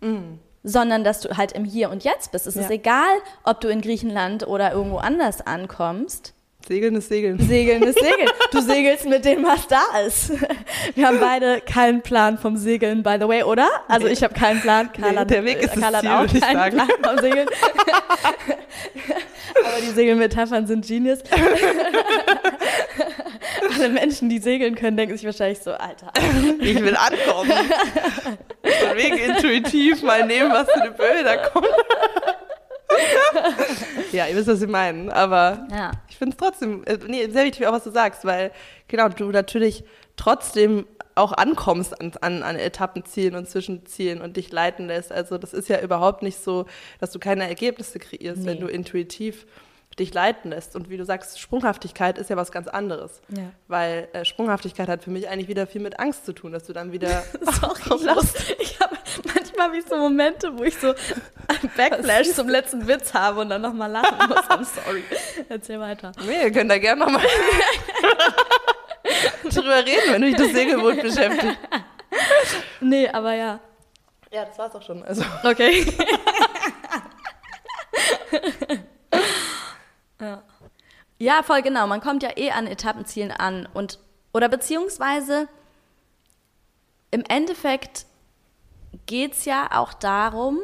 mm. Sondern dass du halt im Hier und Jetzt bist. Es Ja. ist egal, ob du in Griechenland oder irgendwo anders ankommst. Segeln ist Segeln. Segeln ist Segeln. Du segelst mit dem, was da ist. Wir haben beide keinen Plan vom Segeln, by the way, oder? Also Nee. ich habe keinen Plan. Carla, der Weg ist das Carla Ziel, hat auch keinen sagen. Plan vom Segeln. Aber die Segelmetaphern sind genius. Alle Menschen, die segeln können, denken sich wahrscheinlich so, Alter. Ich will ankommen. Von wegen intuitiv mal nehmen, was für eine Böe da kommt. ja, ihr wisst, was ich meine. Aber Ja. ich finde es trotzdem, äh, nee, sehr wichtig auch, was du sagst, weil genau, du natürlich trotzdem auch ankommst an, an, an Etappenzielen und Zwischenzielen und dich leiten lässt. Also das ist ja überhaupt nicht so, dass du keine Ergebnisse kreierst, wenn Nee. du intuitiv dich leiten lässt. Und wie du sagst, Sprunghaftigkeit ist ja was ganz anderes. Ja. Weil äh, Sprunghaftigkeit hat für mich eigentlich wieder viel mit Angst zu tun, dass du dann wieder Sorry, ich, muss, ich habe manchmal habe ich so Momente, wo ich so einen Backflash zum letzten Witz habe und dann nochmal lachen muss. I'm sorry. Erzähl weiter. Nee, wir können da gerne nochmal drüber reden, wenn dich das Segelboot beschäftigt. Nee, aber ja. Ja, das war's auch schon. Also, Okay. ja. ja, voll genau. Man kommt ja eh an Etappenzielen an und oder beziehungsweise im Endeffekt geht es ja auch darum,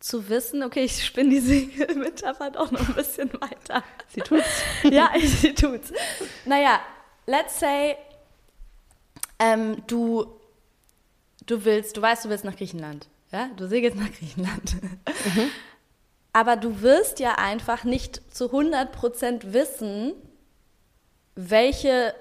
zu wissen, okay, ich spinne die Segelmetapher doch noch ein bisschen weiter. sie tut's. ja, sie tut's. Naja, let's say, ähm, du, du willst, du weißt, du willst nach Griechenland. Ja, du segelst nach Griechenland. Aber du wirst ja einfach nicht zu 100% wissen, welche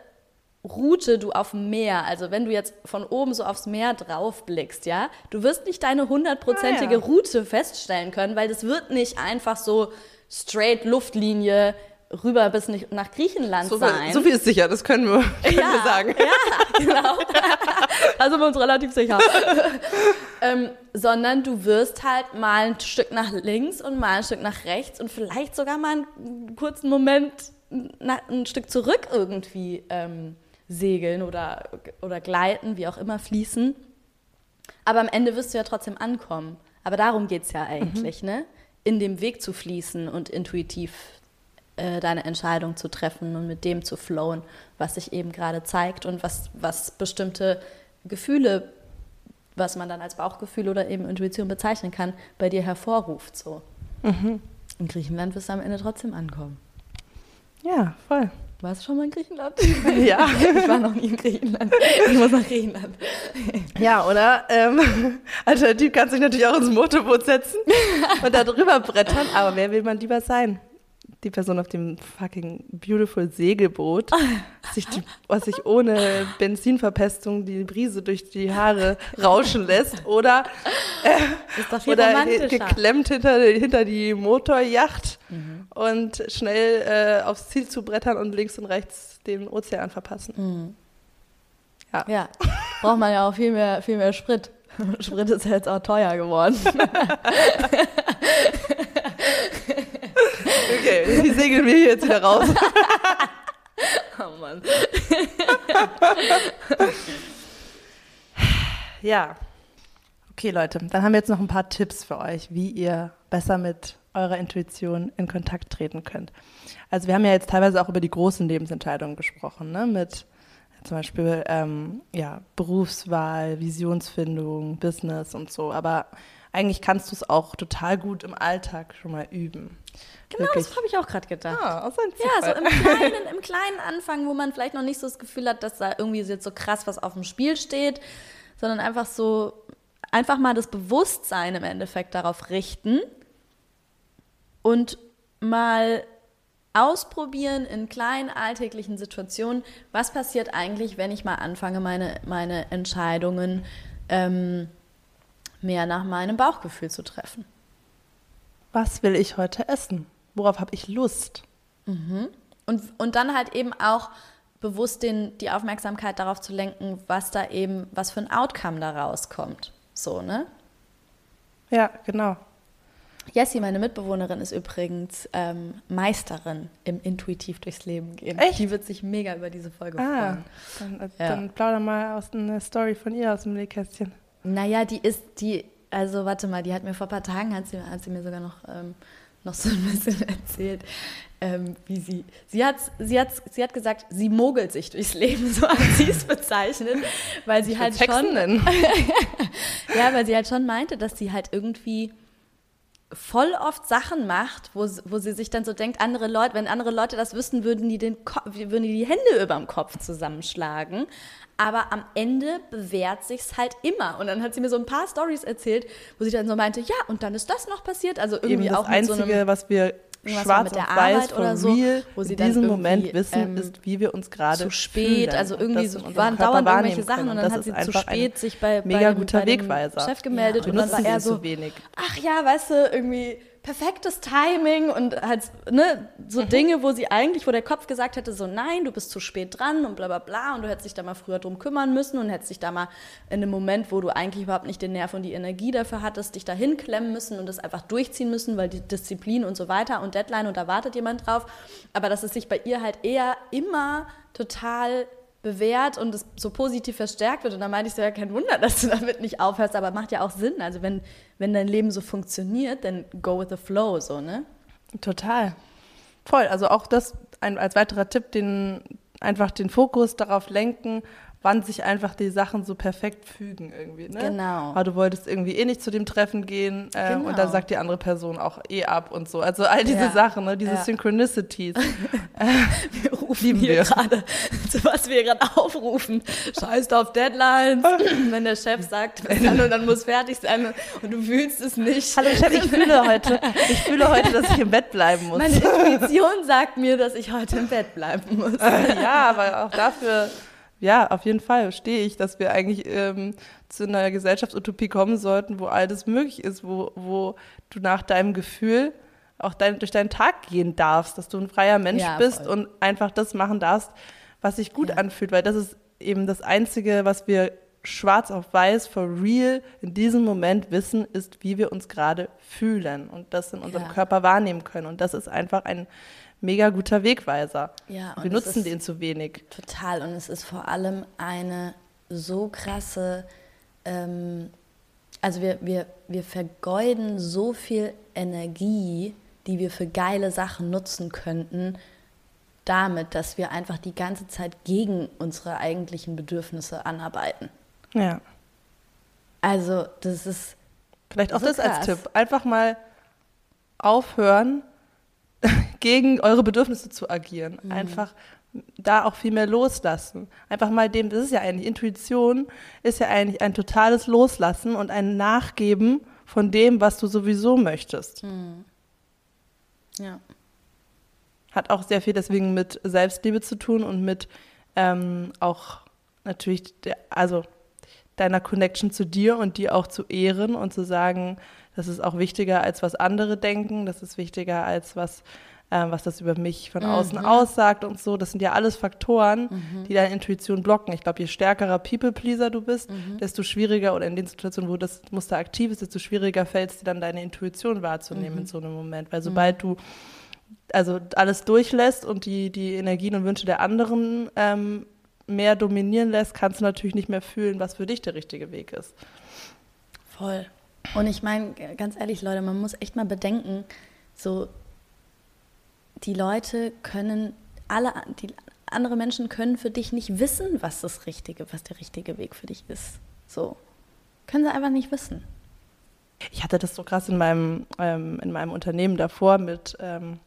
Route du auf dem Meer, also wenn du jetzt von oben so aufs Meer drauf blickst, ja, du wirst nicht deine hundertprozentige Ah, ja. Route feststellen können, weil das wird nicht einfach so straight Luftlinie rüber bis nach Griechenland So sein. viel, so viel ist sicher, das können wir, können ja, wir sagen. Ja, genau. da sind wir uns relativ sicher. ähm, sondern du wirst halt mal ein Stück nach links und mal ein Stück nach rechts und vielleicht sogar mal einen kurzen Moment ein Stück zurück irgendwie ähm, segeln oder, oder gleiten, wie auch immer, fließen. Aber am Ende wirst du ja trotzdem ankommen. Aber darum geht es ja eigentlich, ne? In dem Weg zu fließen und intuitiv äh, deine Entscheidung zu treffen und mit dem zu flowen, was sich eben gerade zeigt und was, was bestimmte Gefühle, was man dann als Bauchgefühl oder eben Intuition bezeichnen kann, bei dir hervorruft. So. In Griechenland wirst du am Ende trotzdem ankommen. Ja, voll. Warst du schon mal in Griechenland? Ja. ich war noch nie in Griechenland. Ich muss nach Griechenland. Ja, oder? Ähm, alternativ kannst du dich natürlich auch ins Motorboot setzen und da drüber brettern. Aber wer will man lieber sein? Die Person auf dem fucking beautiful Segelboot, sich die, was sich ohne Benzinverpestung die Brise durch die Haare rauschen lässt oder, viel oder geklemmt hinter, hinter die Motorjacht und schnell äh, aufs Ziel zu brettern und links und rechts den Ozean verpassen. Ja, braucht man ja auch viel mehr, viel mehr Sprit. Sprit ist ja jetzt auch teuer geworden. Wie segeln wir hier jetzt wieder raus? Oh Mann. Ja. Okay, Leute, dann haben wir jetzt noch ein paar Tipps für euch, wie ihr besser mit eurer Intuition in Kontakt treten könnt. Also wir haben ja jetzt teilweise auch über die großen Lebensentscheidungen gesprochen, ne? mit zum Beispiel ähm, ja, Berufswahl, Visionsfindung, Business und so. Aber eigentlich kannst du es auch total gut im Alltag schon mal üben. Genau, das habe ich auch gerade gedacht. Ah, Ja, so im kleinen, im kleinen Anfang, wo man vielleicht noch nicht so das Gefühl hat, dass da irgendwie jetzt so krass was auf dem Spiel steht, sondern einfach so, einfach mal das Bewusstsein im Endeffekt darauf richten und mal ausprobieren in kleinen alltäglichen Situationen, was passiert eigentlich, wenn ich mal anfange, meine, meine Entscheidungen ähm, mehr nach meinem Bauchgefühl zu treffen. Was will ich heute essen? Worauf habe ich Lust? Und, und dann halt eben auch bewusst den, die Aufmerksamkeit darauf zu lenken, was da eben, was für ein Outcome da rauskommt. So, ne? Ja, genau. Jessie, meine Mitbewohnerin, ist übrigens ähm, Meisterin im intuitiv durchs Leben gehen. Echt? Die wird sich mega über diese Folge Ah, freuen. dann, äh, Ja. dann plauder mal aus einer Story von ihr aus dem Nähkästchen. Naja, die ist, die, also warte mal, die hat mir vor ein paar Tagen, hat sie, hat sie mir sogar noch, ähm, noch so ein bisschen erzählt, ähm, wie sie, sie hat, sie, hat, sie hat gesagt, sie mogelt sich durchs Leben, so hat sie es bezeichnet, weil sie Ich halt schon, ja, weil sie halt schon meinte, dass sie halt irgendwie voll oft Sachen macht, wo, wo sie sich dann so denkt, andere Leute, wenn andere Leute das wüssten, würden die, den Ko würden die die Hände über dem Kopf zusammenschlagen. Aber am Ende bewährt sich's halt immer. Und dann hat sie mir so ein paar Stories erzählt, wo sie dann so meinte, ja, und dann ist das noch passiert. Also irgendwie Eben das auch so Einzige, einem was wir Irgendwas schwarz mit der Arbeit oder so, wo sie in dann diesem Moment wissen, ähm, ist, wie wir uns gerade zu spät, fühlen also und irgendwie so, waren dauernd irgendwelche Sachen und dann hat sie zu spät sich bei, mega bei, guter bei Wegweiser. Chef gemeldet Wir und dann nutzen war er so, wenig. ach ja, weißt du, irgendwie perfektes Timing und halt, ne, so Mhm. Dinge, wo sie eigentlich, wo der Kopf gesagt hätte, so nein, du bist zu spät dran und bla bla bla und du hättest dich da mal früher drum kümmern müssen und hättest dich da mal in einem Moment, wo du eigentlich überhaupt nicht den Nerv und die Energie dafür hattest, dich da hinklemmen müssen und das einfach durchziehen müssen, weil die Disziplin und so weiter und Deadline und da wartet jemand drauf. Aber dass es sich bei ihr halt eher immer total bewährt und es so positiv verstärkt wird. Und dann meinte ich so, ja, kein Wunder, dass du damit nicht aufhörst, aber macht ja auch Sinn. Also wenn, wenn dein Leben so funktioniert, dann go with the flow, so, ne? Total. Voll. Also auch das ein, als weiterer Tipp, den einfach den Fokus darauf lenken, wann sich einfach die Sachen so perfekt fügen irgendwie. Ne? Genau. Aber du wolltest irgendwie eh nicht zu dem Treffen gehen äh, Genau. und dann sagt die andere Person auch eh ab und so. Also all diese Ja. Sachen, ne? diese Ja. Synchronicities. Wir rufen hier gerade, was wir gerade aufrufen. Scheißt auf Deadlines. Wenn der Chef sagt, dann und dann muss fertig sein und du fühlst es nicht. Hallo Chef, ich fühle heute, ich fühle heute, dass ich im Bett bleiben muss. Meine Intuition sagt mir, dass ich heute im Bett bleiben muss. ja, aber auch dafür, ja, auf jeden Fall stehe ich, dass wir eigentlich ähm, zu einer Gesellschaftsutopie kommen sollten, wo all das möglich ist, wo, wo du nach deinem Gefühl auch dein, durch deinen Tag gehen darfst, dass du ein freier Mensch Ja, bist voll. und einfach das machen darfst, was sich gut Ja. anfühlt, weil das ist eben das Einzige, was wir schwarz auf weiß, for real, in diesem Moment wissen, ist, wie wir uns gerade fühlen und das in unserem Ja. Körper wahrnehmen können. Und das ist einfach ein mega guter Wegweiser. Ja, wir nutzen den zu wenig. Total. Und es ist vor allem eine so krasse, ähm, also wir, wir, wir vergeuden so viel Energie, die wir für geile Sachen nutzen könnten, damit, dass wir einfach die ganze Zeit gegen unsere eigentlichen Bedürfnisse anarbeiten. Ja. Also das ist Vielleicht auch So das als krass. Tipp. Einfach mal aufhören, gegen eure Bedürfnisse zu agieren. Mhm. Einfach da auch viel mehr loslassen. Einfach mal dem, das ist ja eigentlich, Intuition ist ja eigentlich ein totales Loslassen und ein Nachgeben von dem, was du sowieso möchtest. Mhm. ja. Hat auch sehr viel deswegen mit Selbstliebe zu tun und mit ähm, auch natürlich, der, also deiner Connection zu dir und die auch zu ehren und zu sagen, das ist auch wichtiger als was andere denken, das ist wichtiger als was, ähm, was das über mich von außen aussagt und so. Das sind ja alles Faktoren, die deine Intuition blocken. Ich glaube, je stärkerer People-Pleaser du bist, desto schwieriger oder in den Situationen, wo das Muster aktiv ist, desto schwieriger fällt es dir dann, deine Intuition wahrzunehmen in so einem Moment. Weil sobald du also alles durchlässt und die, die Energien und Wünsche der anderen ähm, mehr dominieren lässt, kannst du natürlich nicht mehr fühlen, was für dich der richtige Weg ist. Voll. Und ich meine, ganz ehrlich, Leute, man muss echt mal bedenken, so die Leute können, alle die andere Menschen können für dich nicht wissen, was das Richtige, was der richtige Weg für dich ist. So. Können sie einfach nicht wissen. Ich hatte das so krass in meinem, ähm, in meinem Unternehmen davor mit, ähm,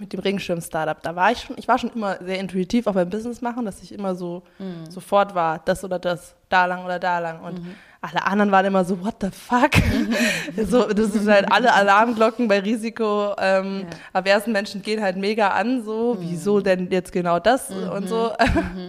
mit dem Regenschirm-Startup. Da war ich schon, ich war schon immer sehr intuitiv auch beim Business machen, dass ich immer so sofort war, das oder das, da lang oder da lang. Und alle anderen waren immer so, what the fuck? so, das sind halt alle Alarmglocken bei Risiko. Ähm, Ja. Aversen Menschen gehen halt mega an, so, wieso denn jetzt genau das und so.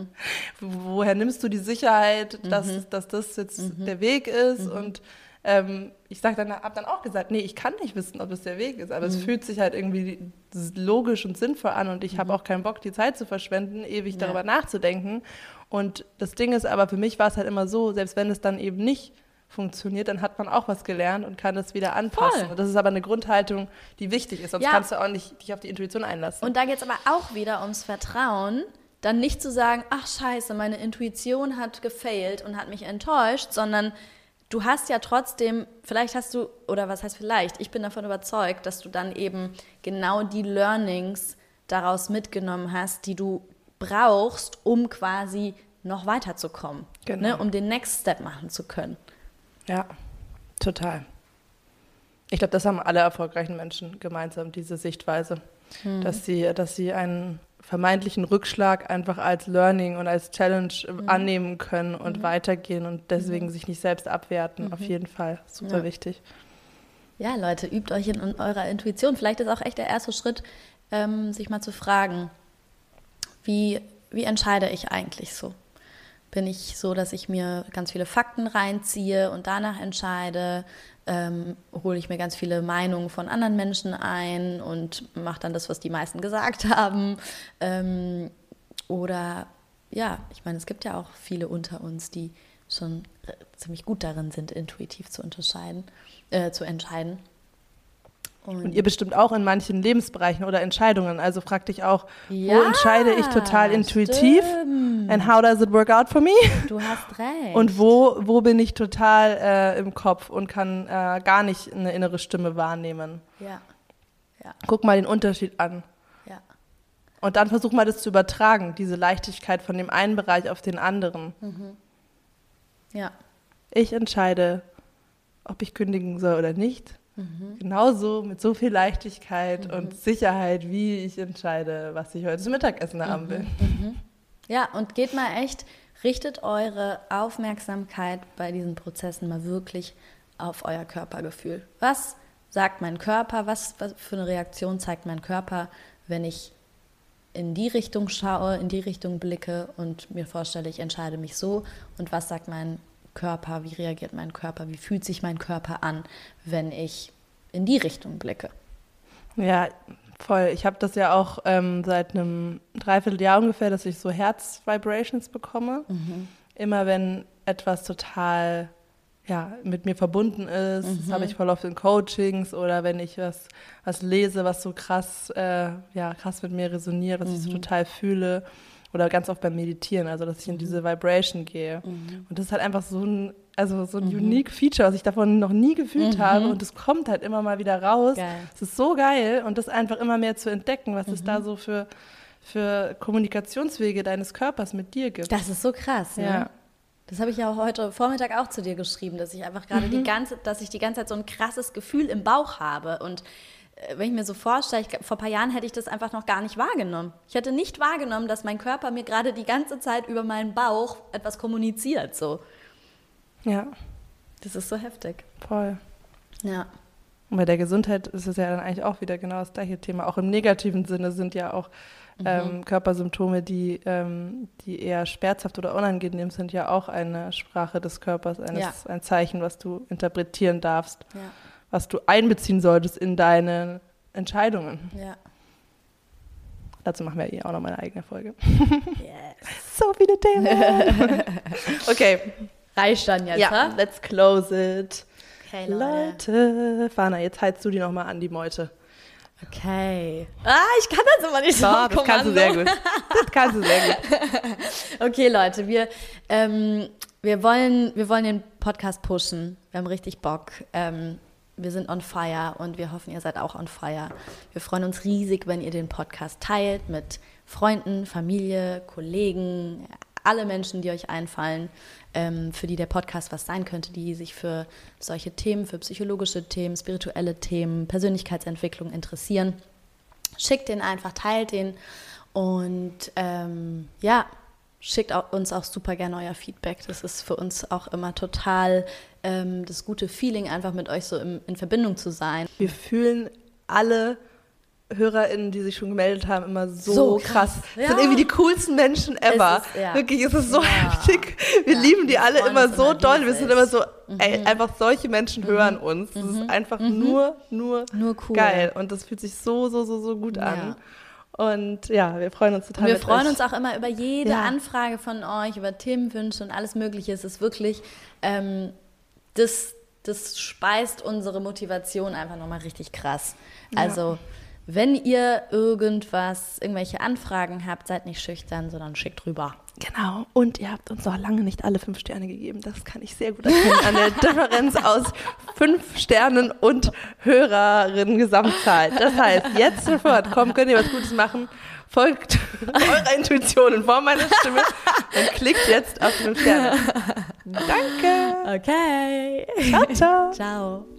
Woher nimmst du die Sicherheit, dass, dass das jetzt der Weg ist? Und ähm, ich sag dann, hab dann auch gesagt, nee, ich kann nicht wissen, ob es der Weg ist, aber es fühlt sich halt irgendwie logisch und sinnvoll an und ich habe auch keinen Bock, die Zeit zu verschwenden, ewig Ja. darüber nachzudenken. Und das Ding ist aber, für mich war es halt immer so, selbst wenn es dann eben nicht funktioniert, dann hat man auch was gelernt und kann es wieder anpassen. Voll. Und das ist aber eine Grundhaltung, die wichtig ist, sonst Ja. kannst du auch nicht dich auf die Intuition einlassen. Und da geht es aber auch wieder ums Vertrauen, dann nicht zu sagen, ach scheiße, meine Intuition hat gefailt und hat mich enttäuscht, sondern du hast ja trotzdem, vielleicht hast du, oder was heißt vielleicht, ich bin davon überzeugt, dass du dann eben genau die Learnings daraus mitgenommen hast, die du brauchst, um quasi noch weiterzukommen, genau. ne, um den Next Step machen zu können. Ja, total. Ich glaube, das haben alle erfolgreichen Menschen gemeinsam, diese Sichtweise, hm. dass, sie, dass sie einen vermeintlichen Rückschlag einfach als Learning und als Challenge mhm. annehmen können und mhm. weitergehen und deswegen mhm. sich nicht selbst abwerten. Mhm. Auf jeden Fall. Super ja. wichtig. Ja, Leute, übt euch in, in, eurer Intuition. Vielleicht ist auch echt der erste Schritt, ähm, sich mal zu fragen, wie, wie entscheide ich eigentlich so? Bin ich so, dass ich mir ganz viele Fakten reinziehe und danach entscheide? ähm, hole ich mir ganz viele Meinungen von anderen Menschen ein und mache dann das, was die meisten gesagt haben. Ähm, oder ja, ich meine, es gibt ja auch viele unter uns, die schon ziemlich gut darin sind, intuitiv zu unterscheiden, äh, zu entscheiden. Und, und, ihr bestimmt auch in manchen Lebensbereichen oder Entscheidungen. Also frag dich auch, ja, wo entscheide ich total intuitiv? Stimmt. And how does it work out for me? Du hast recht. Und wo, wo bin ich total äh, im Kopf und kann äh, gar nicht eine innere Stimme wahrnehmen? Ja. ja. Guck mal den Unterschied an. Ja. Und dann versuch mal das zu übertragen, diese Leichtigkeit von dem einen Bereich auf den anderen. Mhm. Ja. Ich entscheide, ob ich kündigen soll oder nicht. Mhm. Genauso mit so viel Leichtigkeit mhm. und Sicherheit, wie ich entscheide, was ich heute zum Mittagessen haben will. Mhm. mhm. Ja, und geht mal echt, richtet eure Aufmerksamkeit bei diesen Prozessen mal wirklich auf euer Körpergefühl. Was sagt mein Körper? Was, was für eine Reaktion zeigt mein Körper, wenn ich in die Richtung schaue, in die Richtung blicke und mir vorstelle, ich entscheide mich so? Und was sagt mein Körper, wie reagiert mein Körper, wie fühlt sich mein Körper an, wenn ich in die Richtung blicke. Ja, voll. Ich habe das ja auch ähm, seit einem Dreivierteljahr ungefähr, dass ich so Herz-Vibrations bekomme. Mhm. Immer wenn etwas total ja, mit mir verbunden ist. Mhm. Das habe ich voll oft in Coachings oder wenn ich was, was lese, was so krass, äh, ja, krass mit mir resoniert, was mhm. ich so mhm. total fühle. Oder ganz oft beim Meditieren, also dass ich in mhm. diese Vibration gehe. Mhm. Und das ist halt einfach so ein, also so ein mhm. unique Feature, was ich davon noch nie gefühlt mhm. habe. Und es kommt halt immer mal wieder raus. Es ist so geil und das einfach immer mehr zu entdecken, was es da mhm. so für, für Kommunikationswege deines Körpers mit dir gibt. Das ist so krass, ne? ja. Das habe ich ja heute Vormittag auch zu dir geschrieben, dass ich einfach gerade die mhm. ganze, dass ich die ganze Zeit so ein krasses Gefühl im Bauch habe und wenn ich mir so vorstelle, ich, vor ein paar Jahren hätte ich das einfach noch gar nicht wahrgenommen. Ich hätte nicht wahrgenommen, dass mein Körper mir gerade die ganze Zeit über meinen Bauch etwas kommuniziert. So. Ja. Das ist so heftig. Voll. Ja. Und bei der Gesundheit ist es ja dann eigentlich auch wieder genau das gleiche Thema. Auch im negativen Sinne sind ja auch mhm. ähm, Körpersymptome, die, ähm, die eher schmerzhaft oder unangenehm sind, ja auch eine Sprache des Körpers, eines, ja. ein Zeichen, was du interpretieren darfst. Ja was du einbeziehen solltest in deine Entscheidungen. Ja. Dazu machen wir eh auch noch mal eine eigene Folge. Yes. so viele Themen. okay. Reicht dann jetzt, Ja, ha? let's close it. Okay, Leute. Leute. Fana, jetzt heizt du die noch mal an, die Meute. Okay. Ah, ich kann das immer nicht so. Doch, das kannst du sehr gut. Das kannst du sehr gut. okay, Leute, wir, ähm, wir, wollen, wir wollen den Podcast pushen. Wir haben richtig Bock. Ähm, wir sind on fire und wir hoffen, ihr seid auch on fire. Wir freuen uns riesig, wenn ihr den Podcast teilt mit Freunden, Familie, Kollegen, alle Menschen, die euch einfallen, ähm, für die der Podcast was sein könnte, die sich für solche Themen, für psychologische Themen, spirituelle Themen, Persönlichkeitsentwicklung interessieren. Schickt den einfach, teilt den und ähm, ja, schickt uns auch super gerne euer Feedback. Das ist für uns auch immer total ähm, das gute Feeling, einfach mit euch so im, in Verbindung zu sein. Wir fühlen alle HörerInnen, die sich schon gemeldet haben, immer so, so krass. krass. Ja. sind irgendwie die coolsten Menschen ever. Ist, ja. Wirklich, es ist so ja. heftig. Wir lieben die alle immer so doll. Wir sind immer so, mhm. ey, einfach solche Menschen mhm. hören uns. Das mhm. ist einfach mhm. nur, nur, nur cool. geil. Und das fühlt sich so, so, so, so gut an. Und ja, wir freuen uns total. Und wir freuen euch. uns auch immer über jede Anfrage von euch, über Themenwünsche und alles Mögliche. Es ist wirklich ähm, das, das speist unsere Motivation einfach nochmal richtig krass. Ja. Also Wenn ihr irgendwas, irgendwelche Anfragen habt, seid nicht schüchtern, sondern schickt rüber. Genau. Und ihr habt uns noch lange nicht alle fünf Sterne gegeben. Das kann ich sehr gut erkennen an der Differenz aus fünf Sternen und Hörerinnen-Gesamtzahl. Das heißt, jetzt sofort, komm, könnt ihr was Gutes machen. Folgt eurer Intuition in Form meiner Stimme und klickt jetzt auf fünf Sterne. Danke. Okay. Ciao, ciao. Ciao.